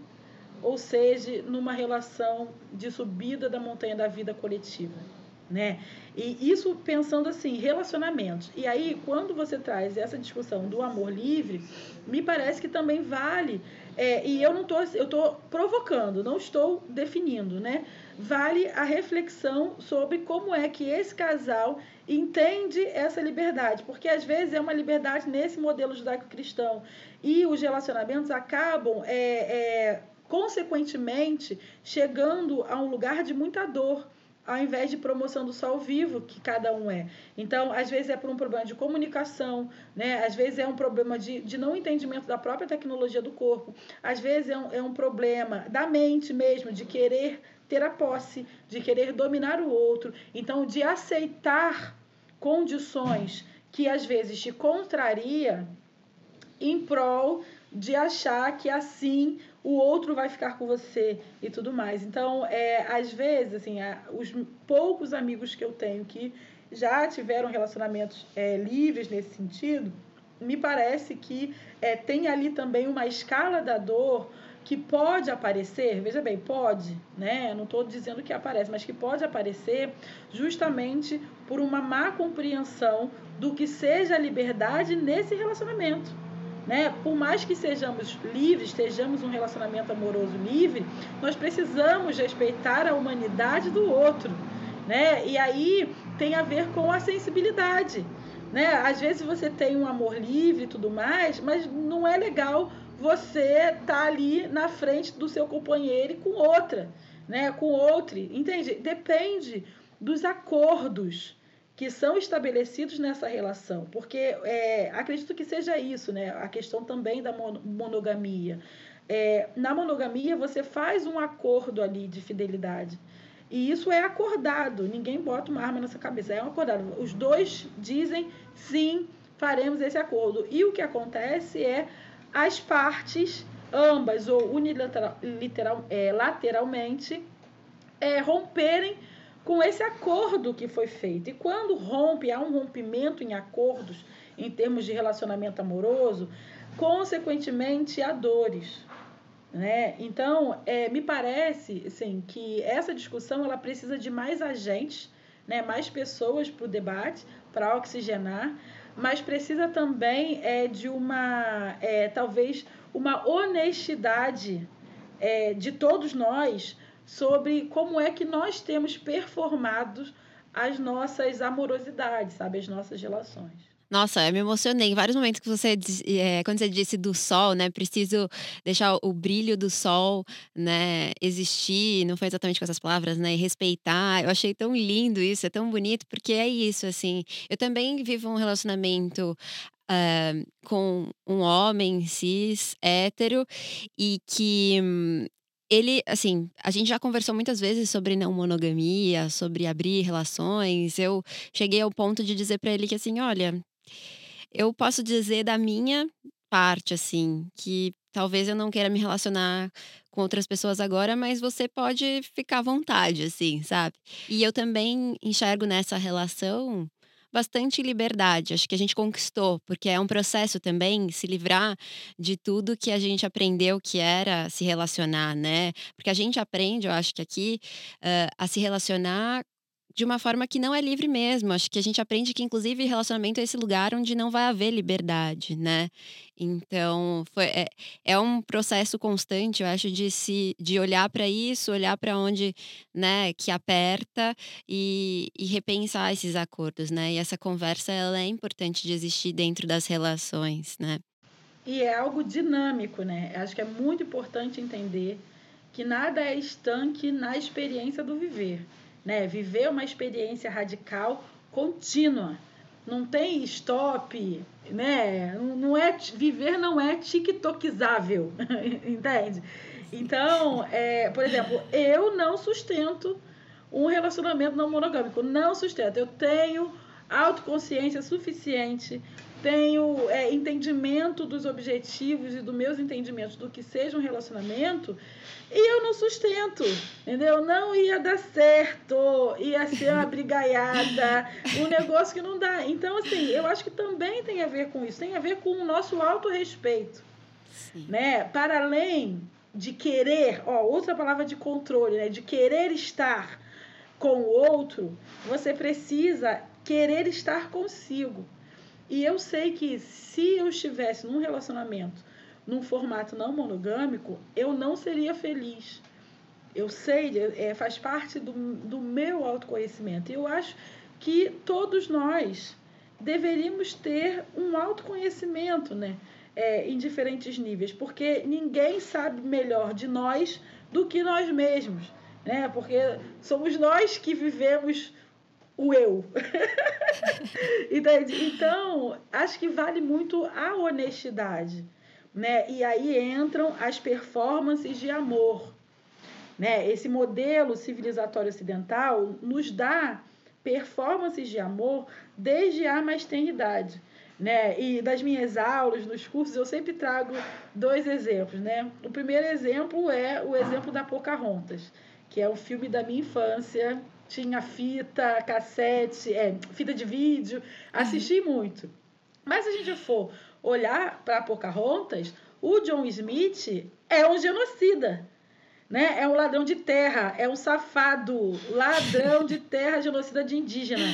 ou seja, numa relação de subida da montanha da vida coletiva né? E isso pensando assim, relacionamentos. E aí, quando você traz essa discussão do amor livre, me parece que também vale, é, e eu não estou, eu estou provocando, não estou definindo, né? Vale a reflexão sobre como é que esse casal entende essa liberdade, porque às vezes é uma liberdade nesse modelo judaico-cristão e os relacionamentos acabam é, é, consequentemente chegando a um lugar de muita dor ao invés de promoção do sol vivo que cada um é. Então, às vezes é por um problema de comunicação, né? às vezes é um problema de, de não entendimento da própria tecnologia do corpo, às vezes é um, é um problema da mente mesmo, de querer ter a posse, de querer dominar o outro. Então, de aceitar condições que às vezes te contraria em prol de achar que assim o outro vai ficar com você e tudo mais. Então, é, às vezes, assim, os poucos amigos que eu tenho que já tiveram relacionamentos é, livres nesse sentido, me parece que é, tem ali também uma escala da dor que pode aparecer, veja bem, pode, né? Não estou dizendo que aparece, mas que pode aparecer justamente por uma má compreensão do que seja a liberdade nesse relacionamento. Né? Por mais que sejamos livres, estejamos um relacionamento amoroso livre, nós precisamos respeitar a humanidade do outro. Né? E aí tem a ver com a sensibilidade. Né? Às vezes você tem um amor livre e tudo mais, mas não é legal você tá ali na frente do seu companheiro e com outra, né? com outro. Entende? Depende dos acordos que são estabelecidos nessa relação, porque é, acredito que seja isso, né? A questão também da monogamia. É, na monogamia você faz um acordo ali de fidelidade. E isso é acordado, ninguém bota uma arma nessa cabeça, é um acordado. Os dois dizem sim, faremos esse acordo. E o que acontece é as partes, ambas ou unilateral, literal, é, lateralmente, é, romperem com esse acordo que foi feito. E quando rompe, há um rompimento em acordos em termos de relacionamento amoroso, consequentemente há dores. Né? Então, é, me parece assim, que essa discussão ela precisa de mais agentes, né? mais pessoas para o debate, para oxigenar, mas precisa também é, de uma, é, talvez, uma honestidade é, de todos nós sobre como é que nós temos performado as nossas amorosidades, sabe, as nossas relações. Nossa, eu me emocionei em vários momentos que você, é, quando você disse do sol, né? Preciso deixar o brilho do sol, né? Existir, não foi exatamente com essas palavras, né? E respeitar. Eu achei tão lindo isso, é tão bonito, porque é isso, assim. Eu também vivo um relacionamento Uh, com um homem cis, hétero, e que hum, ele, assim, a gente já conversou muitas vezes sobre não monogamia, sobre abrir relações. Eu cheguei ao ponto de dizer para ele que, assim, olha, eu posso dizer da minha parte, assim, que talvez eu não queira me relacionar com outras pessoas agora, mas você pode ficar à vontade, assim, sabe? E eu também enxergo nessa relação bastante liberdade. Acho que a gente conquistou, porque é um processo também se livrar de tudo que a gente aprendeu que era se relacionar, né? Porque a gente aprende, eu acho que aqui, uh, a se relacionar de uma forma que não é livre mesmo. Acho que a gente aprende que, inclusive, relacionamento é esse lugar onde não vai haver liberdade, né? Então, foi, é, é um processo constante, eu acho, de se de olhar para isso, olhar para onde, né, que aperta e, e repensar esses acordos, né? E essa conversa, ela é importante de existir dentro das relações, né? E é algo dinâmico, né? Acho que é muito importante entender que nada é estanque na experiência do viver né? Viver uma experiência radical contínua. Não tem stop, né? Não é viver não é tiktokizável, entende? Então, é, por exemplo, eu não sustento um relacionamento não monogâmico, não sustento. Eu tenho autoconsciência suficiente tenho é, entendimento dos objetivos e dos meus entendimentos do que seja um relacionamento e eu não sustento, entendeu? Não ia dar certo, ia ser uma brigaiada, um negócio que não dá. Então, assim, eu acho que também tem a ver com isso, tem a ver com o nosso autorrespeito, né? Para além de querer, ó, outra palavra de controle, né? De querer estar com o outro, você precisa querer estar consigo. E eu sei que se eu estivesse num relacionamento num formato não monogâmico, eu não seria feliz. Eu sei, é, faz parte do, do meu autoconhecimento. E eu acho que todos nós deveríamos ter um autoconhecimento, né? É, em diferentes níveis, porque ninguém sabe melhor de nós do que nós mesmos, né? Porque somos nós que vivemos o eu. então, acho que vale muito a honestidade, né? E aí entram as performances de amor, né? Esse modelo civilizatório ocidental nos dá performances de amor desde a mais tenridade. Né? E das minhas aulas, nos cursos, eu sempre trago dois exemplos, né? O primeiro exemplo é o exemplo da Pocahontas, que é o filme da minha infância, tinha fita, cassete, é, fita de vídeo, assisti uhum. muito. Mas se a gente for olhar para Pocahontas, o John Smith é um genocida. Né? É um ladrão de terra, é um safado, ladrão de terra, genocida de indígena.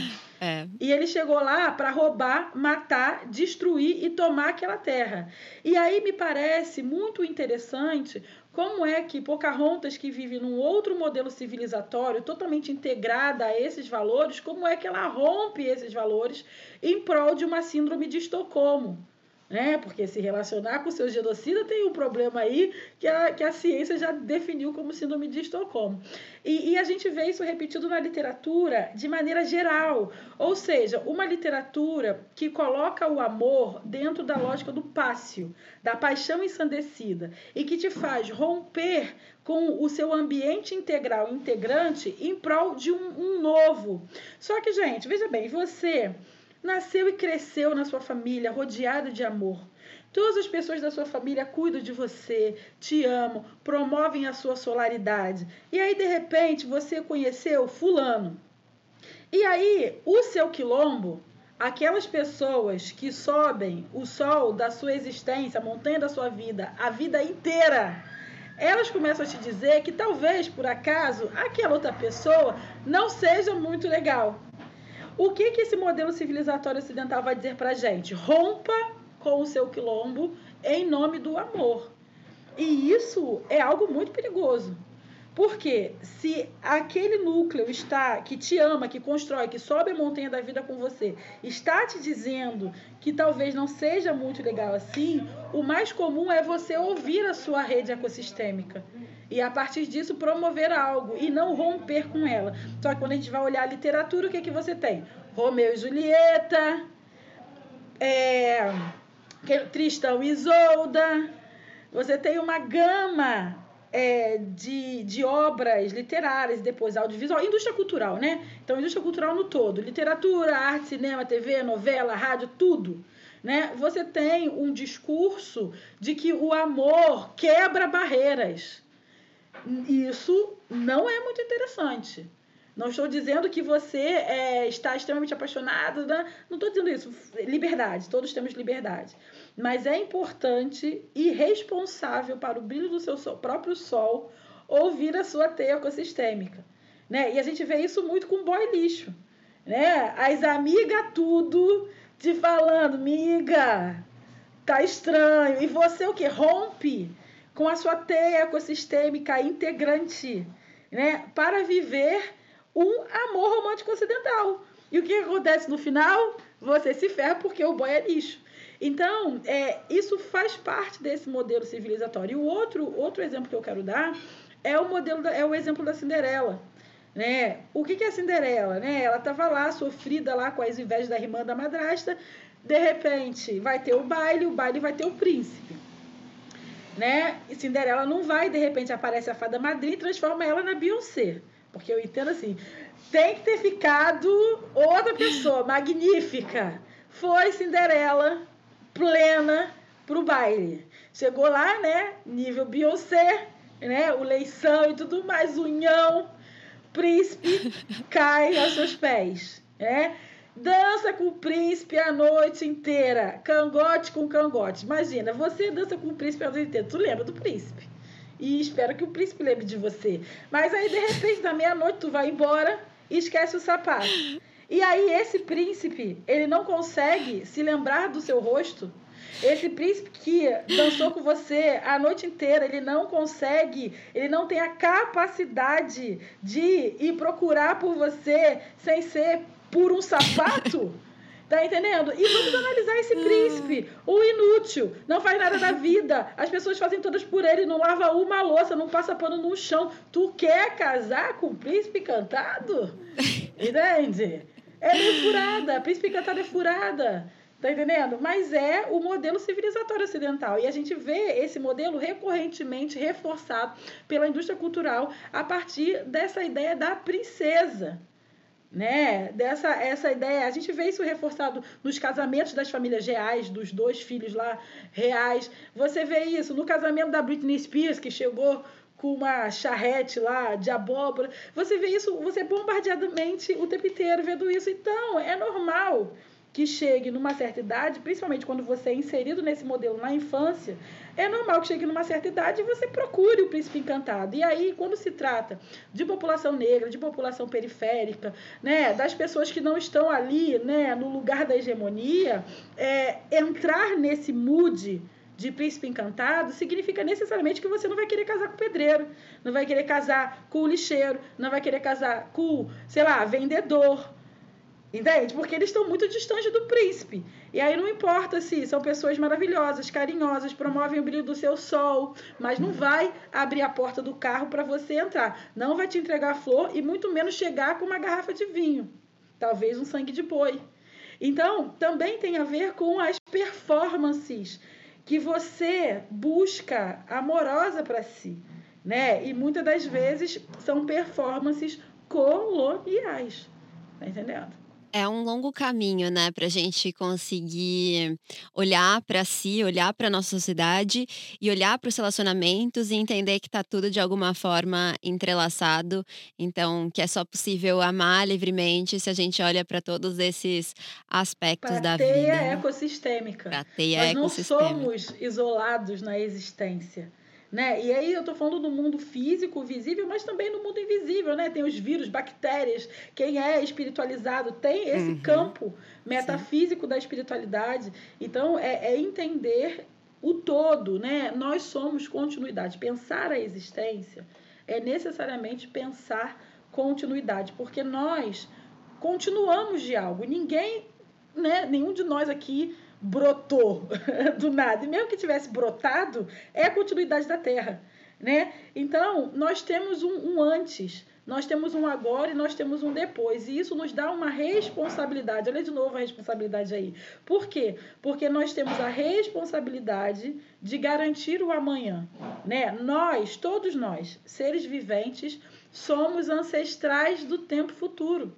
É. E ele chegou lá para roubar, matar, destruir e tomar aquela terra. E aí me parece muito interessante como é que Pocahontas, que vive num outro modelo civilizatório, totalmente integrada a esses valores, como é que ela rompe esses valores em prol de uma síndrome de Estocolmo? Né? Porque se relacionar com o seu genocida tem um problema aí que a, que a ciência já definiu como síndrome de Estocolmo. E, e a gente vê isso repetido na literatura de maneira geral, ou seja, uma literatura que coloca o amor dentro da lógica do pássio, da paixão ensandecida, e que te faz romper com o seu ambiente integral integrante em prol de um, um novo. Só que, gente, veja bem, você nasceu e cresceu na sua família rodeada de amor. Todas as pessoas da sua família cuidam de você, te amam, promovem a sua solaridade. E aí, de repente, você conheceu Fulano. E aí, o seu quilombo, aquelas pessoas que sobem o sol da sua existência, a montanha da sua vida, a vida inteira, elas começam a te dizer que talvez, por acaso, aquela outra pessoa não seja muito legal. O que, que esse modelo civilizatório ocidental vai dizer pra gente? Rompa com o seu quilombo em nome do amor. E isso é algo muito perigoso. Porque se aquele núcleo está que te ama, que constrói, que sobe a montanha da vida com você, está te dizendo que talvez não seja muito legal assim, o mais comum é você ouvir a sua rede ecossistêmica e a partir disso promover algo e não romper com ela. Só que quando a gente vai olhar a literatura, o que, que você tem? Romeu e Julieta, é, Tristão e Isolda. Você tem uma gama é, de, de obras literárias, depois audiovisual, indústria cultural, né? Então, indústria cultural no todo, literatura, arte, cinema, TV, novela, rádio, tudo. Né? Você tem um discurso de que o amor quebra barreiras. Isso não é muito interessante. Não estou dizendo que você é, está extremamente apaixonado, né? não estou dizendo isso. Liberdade, todos temos liberdade. Mas é importante e responsável para o brilho do seu sol, próprio sol ouvir a sua teia ecossistêmica. Né? E a gente vê isso muito com boy lixo. Né? As amigas tudo te falando, miga, tá estranho. E você o que? Rompe com a sua teia ecossistêmica integrante, né? Para viver um amor romântico ocidental. E o que acontece no final? Você se ferra porque o boy é lixo. Então, é, isso faz parte desse modelo civilizatório. E o outro, outro exemplo que eu quero dar é o modelo da, é o exemplo da Cinderela. Né? O que, que é a Cinderela? Né? Ela estava lá, sofrida lá com as invejas da irmã da madrasta. De repente, vai ter o baile, o baile vai ter o príncipe. Né? E Cinderela não vai, de repente aparece a fada madrinha e transforma ela na Beyoncé. Porque eu entendo assim, tem que ter ficado outra pessoa magnífica. Foi Cinderela, plena, pro baile. Chegou lá, né? Nível Beyoncé, né? O leição e tudo mais, unhão, príncipe cai aos seus pés, né? Dança com o príncipe a noite inteira, cangote com cangote. Imagina, você dança com o príncipe a noite inteira, tu lembra do príncipe? E espera que o príncipe lembre de você. Mas aí, de repente, na meia-noite, tu vai embora e esquece o sapato. E aí, esse príncipe, ele não consegue se lembrar do seu rosto. Esse príncipe que dançou com você a noite inteira, ele não consegue, ele não tem a capacidade de ir procurar por você sem ser por um sapato. Tá entendendo? E vamos analisar esse príncipe, o inútil, não faz nada da vida. As pessoas fazem todas por ele, não lava uma louça, não passa pano no chão. Tu quer casar com o príncipe cantado? Entende? É meio furada, príncipe cantado é furada. Tá entendendo? Mas é o modelo civilizatório ocidental. E a gente vê esse modelo recorrentemente reforçado pela indústria cultural a partir dessa ideia da princesa né? Dessa essa ideia, a gente vê isso reforçado nos casamentos das famílias reais, dos dois filhos lá reais. Você vê isso no casamento da Britney Spears, que chegou com uma charrete lá de abóbora. Você vê isso, você bombardeadamente o tempo inteiro vendo isso. Então, é normal que chegue numa certa idade, principalmente quando você é inserido nesse modelo na infância, é normal que chegue numa certa idade e você procure o príncipe encantado. E aí, quando se trata de população negra, de população periférica, né, das pessoas que não estão ali, né, no lugar da hegemonia, é, entrar nesse mood de príncipe encantado significa necessariamente que você não vai querer casar com o pedreiro, não vai querer casar com o lixeiro, não vai querer casar com, sei lá, vendedor, Entende? Porque eles estão muito distantes do príncipe. E aí não importa se são pessoas maravilhosas, carinhosas, promovem o brilho do seu sol, mas não vai abrir a porta do carro para você entrar. Não vai te entregar flor e muito menos chegar com uma garrafa de vinho. Talvez um sangue de boi. Então, também tem a ver com as performances que você busca amorosa para si, né? E muitas das vezes são performances coloniais. Tá entendendo? É um longo caminho, né, para a gente conseguir olhar para si, olhar para nossa sociedade e olhar para os relacionamentos e entender que está tudo de alguma forma entrelaçado. Então, que é só possível amar livremente se a gente olha para todos esses aspectos pra da teia vida. né? ecossistêmica. Pra teia Nós não ecossistêmica. somos isolados na existência. Né? E aí eu estou falando do mundo físico, visível, mas também no mundo invisível, né? Tem os vírus, bactérias, quem é espiritualizado tem esse Uhum. campo metafísico da espiritualidade. Então é, é entender o todo, né? Nós somos continuidade. Pensar a existência é necessariamente pensar continuidade, porque nós continuamos de algo. Ninguém, né? Nenhum de nós aqui brotou do nada. E mesmo que tivesse brotado, é a continuidade da Terra, né? Então, nós temos um, um antes, nós temos um agora e nós temos um depois. E isso nos dá uma responsabilidade. Olha de novo a responsabilidade aí. Por quê? Porque nós temos a responsabilidade de garantir o amanhã, né? Nós, todos nós, seres viventes, somos ancestrais do tempo futuro.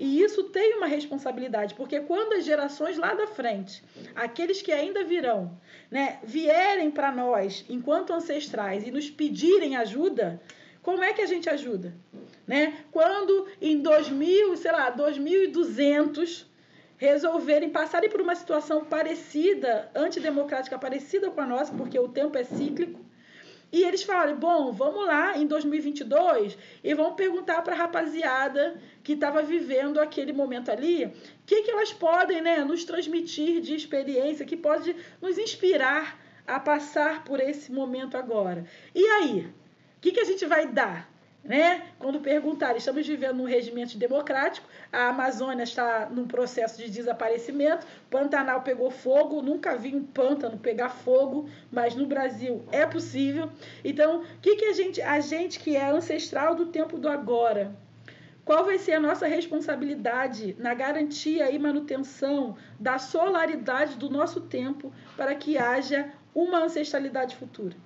E isso tem uma responsabilidade, porque quando as gerações lá da frente, aqueles que ainda virão, né, vierem para nós enquanto ancestrais e nos pedirem ajuda, como é que a gente ajuda? Né? Quando em 2000, sei lá, 2200 resolverem passarem por uma situação parecida, antidemocrática parecida com a nossa, porque o tempo é cíclico, e eles falam, bom, vamos lá em 2022 e vamos perguntar para a rapaziada que estava vivendo aquele momento ali, o que, que elas podem né, nos transmitir de experiência, que pode nos inspirar a passar por esse momento agora. E aí? O que, que a gente vai dar? Né? Quando perguntarem, estamos vivendo num regimento democrático, a Amazônia está num processo de desaparecimento, Pantanal pegou fogo, nunca vi um pântano pegar fogo, mas no Brasil é possível. Então, o que, que a gente, a gente que é ancestral do tempo do agora, qual vai ser a nossa responsabilidade na garantia e manutenção da solaridade do nosso tempo para que haja uma ancestralidade futura?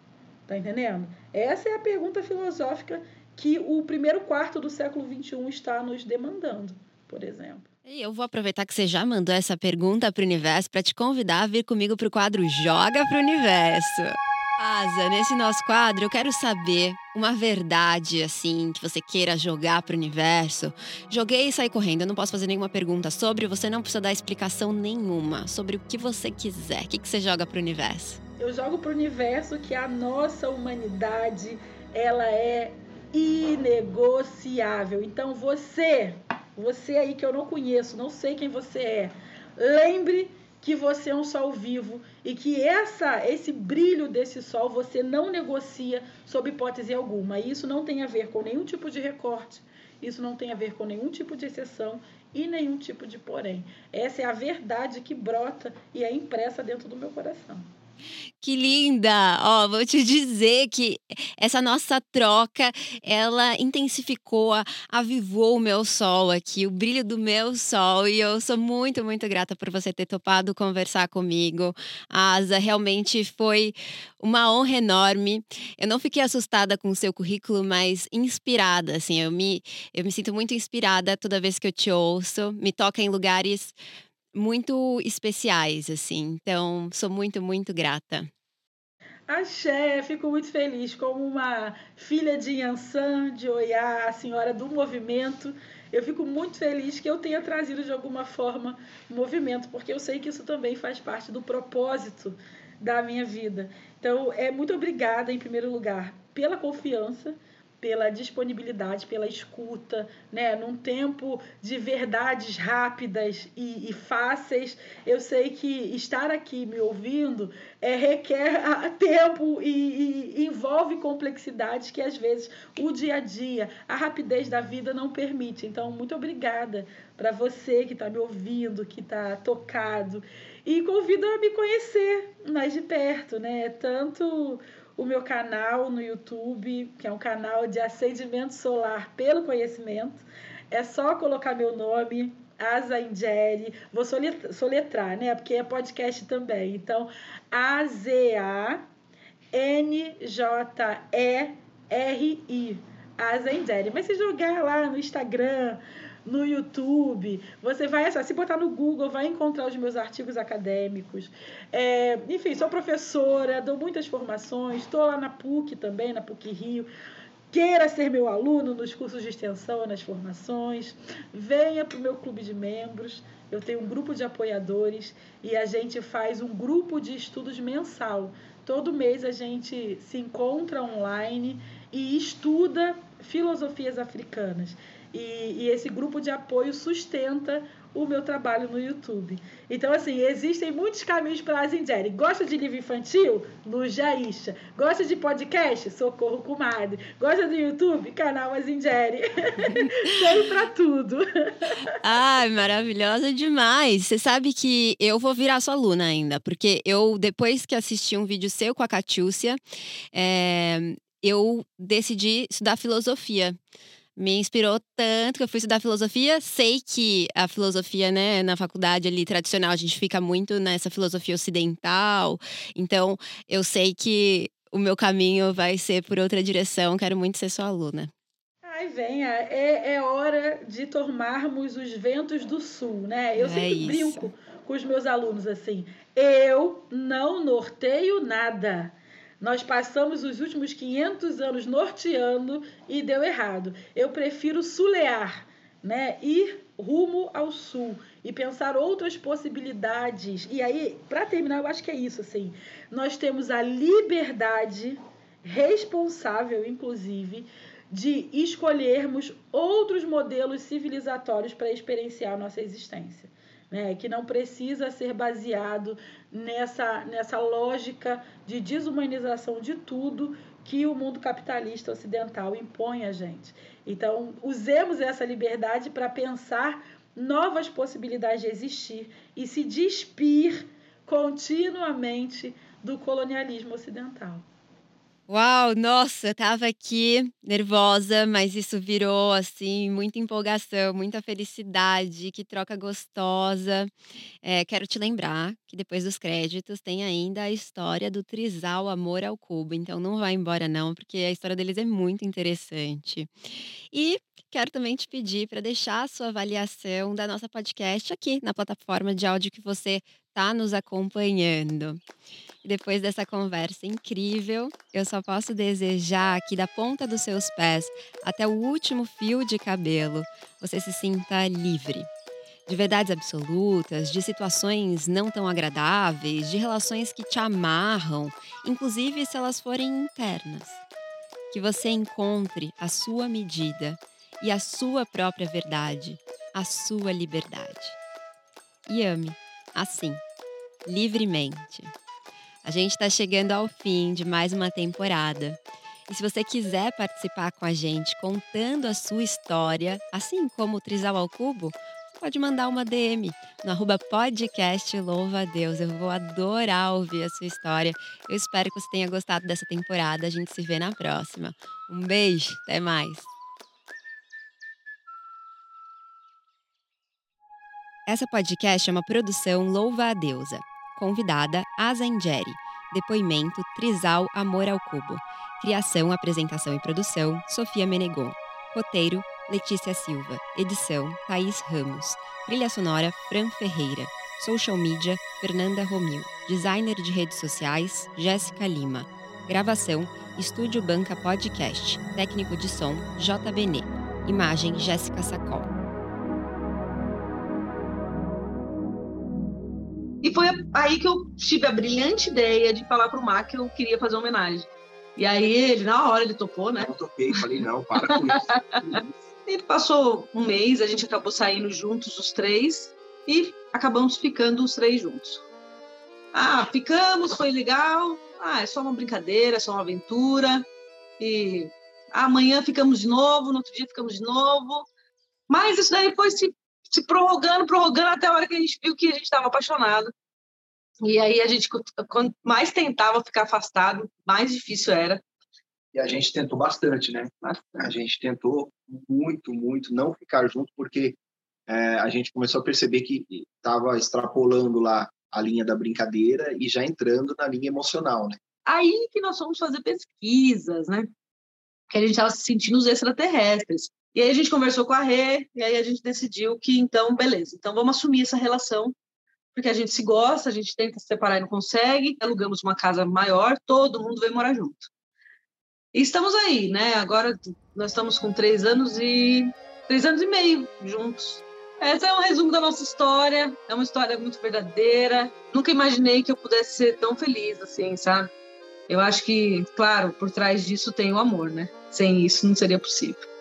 Tá entendendo? Essa é a pergunta filosófica que o primeiro quarto do século XXI está nos demandando, por exemplo. E eu vou aproveitar que você já mandou essa pergunta para o universo para te convidar a vir comigo para o quadro Joga para o Universo. Asa, nesse nosso quadro eu quero saber uma verdade assim que você queira jogar para o universo. Joguei e saí correndo, eu não posso fazer nenhuma pergunta sobre, você não precisa dar explicação nenhuma sobre o que você quiser. O que, que você joga para o universo? Eu jogo para o universo que a nossa humanidade ela é inegociável. Então você, você aí que eu não conheço, não sei quem você é, lembre que você é um sol vivo e que essa esse brilho desse sol você não negocia sob hipótese alguma. Isso não tem a ver com nenhum tipo de recorte, isso não tem a ver com nenhum tipo de exceção e nenhum tipo de porém. Essa é a verdade que brota e é impressa dentro do meu coração. Que linda! Ó, vou te dizer que essa nossa troca, ela intensificou, avivou o meu sol aqui, o brilho do meu sol, e eu sou muito, muito grata por você ter topado conversar comigo. Asa, realmente foi uma honra enorme. Eu não fiquei assustada com o seu currículo, mas inspirada, assim, eu me, eu me sinto muito inspirada toda vez que eu te ouço, me toca em lugares muito especiais, assim. Então, sou muito, muito grata. Axé, fico muito feliz como uma filha de Yansan, de Oiá, a senhora do movimento. Eu fico muito feliz que eu tenha trazido de alguma forma movimento, porque eu sei que isso também faz parte do propósito da minha vida. Então, é muito obrigada, em primeiro lugar, pela confiança pela disponibilidade, pela escuta, né? Num tempo de verdades rápidas e, e fáceis, eu sei que estar aqui me ouvindo é, requer tempo e, e envolve complexidades que às vezes o dia a dia, a rapidez da vida não permite. Então, muito obrigada para você que está me ouvindo, que está tocado e convido a me conhecer mais de perto, né? Tanto o meu canal no YouTube, que é um canal de acendimento solar pelo conhecimento. É só colocar meu nome, Asa Ingeri, vou soletrar, né? Porque é podcast também. Então, A-Z-A-N-J-E-R-I, Asa Ingeri. Mas se jogar lá no Instagram, no YouTube. Você vai, se botar no Google, vai encontrar os meus artigos acadêmicos. É, enfim, sou professora, dou muitas formações, estou lá na PUC também, na PUC Rio. Queira ser meu aluno nos cursos de extensão, nas formações, venha para o meu clube de membros. Eu tenho um grupo de apoiadores e a gente faz um grupo de estudos mensal. Todo mês a gente se encontra online e estuda filosofias africanas. E, e, esse grupo de apoio sustenta o meu trabalho no YouTube. Então, assim, existem muitos caminhos para a Zinderi. Gosta de livro infantil? No Jaisha. Gosta de podcast? Socorro Comadre. Gosta do YouTube? Canal Azinderi. Tem para tudo. Ai, maravilhosa demais. Você sabe que eu vou virar sua aluna ainda, porque eu, depois que assisti um vídeo seu com a Catiúcia, é, eu decidi estudar filosofia me inspirou tanto que eu fui estudar filosofia. Sei que a filosofia, né, na faculdade ali tradicional, a gente fica muito nessa filosofia ocidental. Então, eu sei que o meu caminho vai ser por outra direção. Quero muito ser sua aluna. Ai, venha. É, é hora de tomarmos os ventos do sul, né? Eu é sempre isso. brinco com os meus alunos assim. Eu não norteio nada. Nós passamos os últimos 500 anos norteando e deu errado. Eu prefiro sulear, né? Ir rumo ao sul e pensar outras possibilidades. E aí, para terminar, eu acho que é isso, assim. Nós temos a liberdade responsável, inclusive, de escolhermos outros modelos civilizatórios para experienciar nossa existência né, que não precisa ser baseado nessa, nessa lógica de desumanização de tudo que o mundo capitalista ocidental impõe a gente. Então, usemos essa liberdade para pensar novas possibilidades de existir e se despir continuamente do colonialismo ocidental. Uau, nossa, eu tava aqui nervosa, mas isso virou assim muita empolgação, muita felicidade, que troca gostosa. É, quero te lembrar que depois dos créditos tem ainda a história do Trisal Amor ao Cubo, então não vai embora não, porque a história deles é muito interessante. E quero também te pedir para deixar a sua avaliação da nossa podcast aqui na plataforma de áudio que você está nos acompanhando. Depois dessa conversa incrível, eu só posso desejar que da ponta dos seus pés até o último fio de cabelo, você se sinta livre. De verdades absolutas, de situações não tão agradáveis, de relações que te amarram, inclusive se elas forem internas. Que você encontre a sua medida e a sua própria verdade, a sua liberdade. E ame assim, livremente. A gente está chegando ao fim de mais uma temporada. E se você quiser participar com a gente contando a sua história, assim como o Trisal ao Cubo, pode mandar uma DM no arroba podcast Louva a Deus. Eu vou adorar ouvir a sua história. Eu espero que você tenha gostado dessa temporada. A gente se vê na próxima. Um beijo, até mais. Essa podcast é uma produção Louva a Deusa. Convidada Asa Ingeri. Depoimento Trisal Amor ao Cubo. Criação, apresentação e produção Sofia Menegon. Roteiro Letícia Silva. Edição Thaís Ramos. Trilha sonora Fran Ferreira. Social media Fernanda Romil. Designer de redes sociais Jéssica Lima. Gravação Estúdio Banca Podcast. Técnico de som JBN. Imagem Jéssica Sacol. Foi aí que eu tive a brilhante ideia de falar para o Mar que eu queria fazer uma homenagem. E aí ele, na hora, ele topou, né? Eu topei, falei, não, para com isso. e passou um mês, a gente acabou saindo juntos os três e acabamos ficando os três juntos. Ah, ficamos, foi legal. Ah, é só uma brincadeira, é só uma aventura. E amanhã ficamos de novo, no outro dia ficamos de novo. Mas isso daí foi se se prorrogando, prorrogando até a hora que a gente viu que a gente estava apaixonado. E aí a gente, quanto mais tentava ficar afastado, mais difícil era. E a gente tentou bastante, né? A gente tentou muito, muito não ficar junto, porque é, a gente começou a perceber que estava extrapolando lá a linha da brincadeira e já entrando na linha emocional, né? Aí que nós fomos fazer pesquisas, né? Que a gente estava se sentindo os extraterrestres. E aí a gente conversou com a Rê, e aí a gente decidiu que, então, beleza, então vamos assumir essa relação, porque a gente se gosta, a gente tenta se separar e não consegue, alugamos uma casa maior, todo mundo veio morar junto. E estamos aí, né? Agora nós estamos com três anos e três anos e meio juntos. Esse é um resumo da nossa história. É uma história muito verdadeira. Nunca imaginei que eu pudesse ser tão feliz assim, sabe? Eu acho que, claro, por trás disso tem o amor, né? Sem isso não seria possível.